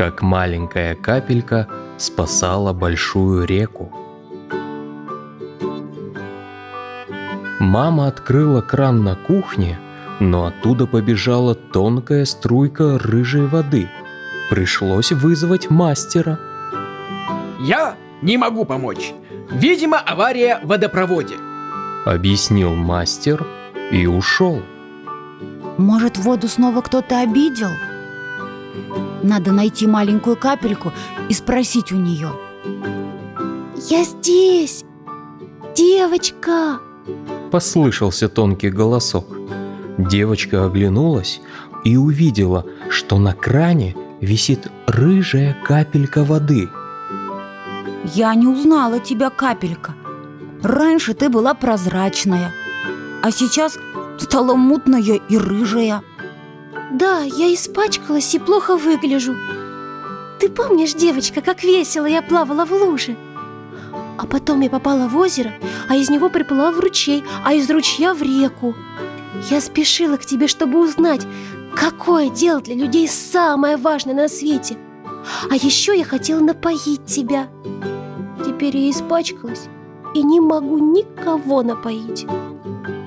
как маленькая капелька спасала большую реку. Мама открыла кран на кухне, но оттуда побежала тонкая струйка рыжей воды. Пришлось вызвать мастера. Я не могу помочь. Видимо, авария в водопроводе. Объяснил мастер и ушел. Может, воду снова кто-то обидел? Надо найти маленькую капельку и спросить у нее. Я здесь! Девочка! Послышался тонкий голосок. Девочка оглянулась и увидела, что на кране висит рыжая капелька воды. Я не узнала тебя, капелька. Раньше ты была прозрачная, а сейчас стала мутная и рыжая. Да, я испачкалась и плохо выгляжу. Ты помнишь, девочка, как весело я плавала в луже? А потом я попала в озеро, а из него приплыла в ручей, а из ручья в реку. Я спешила к тебе, чтобы узнать, какое дело для людей самое важное на свете. А еще я хотела напоить тебя. Теперь я испачкалась и не могу никого напоить.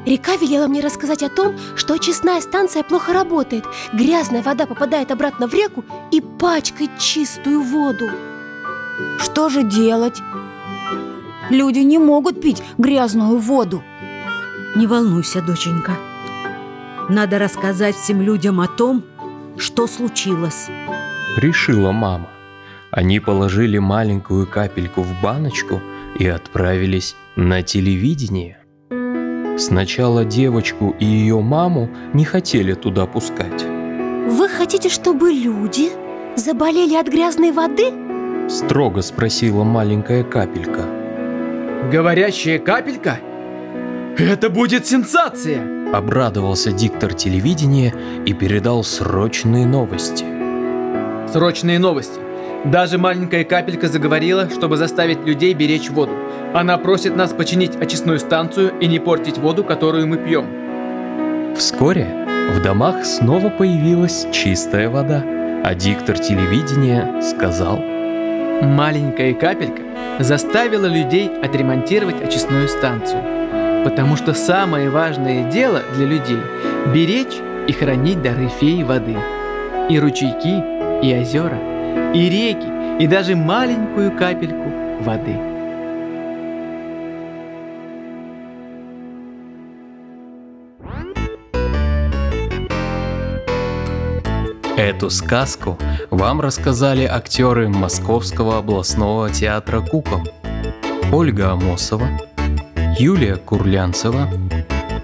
Река велела мне рассказать о том, что очистная станция плохо работает. Грязная вода попадает обратно в реку и пачкает чистую воду. Что же делать? Люди не могут пить грязную воду. Не волнуйся, доченька. Надо рассказать всем людям о том, что случилось. Решила мама. Они положили маленькую капельку в баночку и отправились на телевидение. Сначала девочку и ее маму не хотели туда пускать. Вы хотите, чтобы люди заболели от грязной воды? Строго спросила маленькая капелька. Говорящая капелька? Это будет сенсация! Обрадовался диктор телевидения и передал срочные новости. Срочные новости. Даже маленькая капелька заговорила, чтобы заставить людей беречь воду. Она просит нас починить очистную станцию и не портить воду, которую мы пьем. Вскоре в домах снова появилась чистая вода, а диктор телевидения сказал Маленькая капелька заставила людей отремонтировать очистную станцию, потому что самое важное дело для людей – беречь и хранить дары феи воды. И ручейки, и озера, и реки, и даже маленькую капельку воды – Эту сказку вам рассказали актеры Московского областного театра кукол Ольга Амосова, Юлия Курлянцева,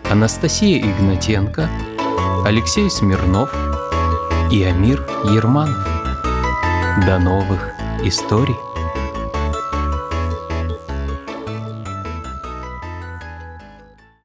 Анастасия Игнатенко, Алексей Смирнов и Амир Ерманов. До новых историй!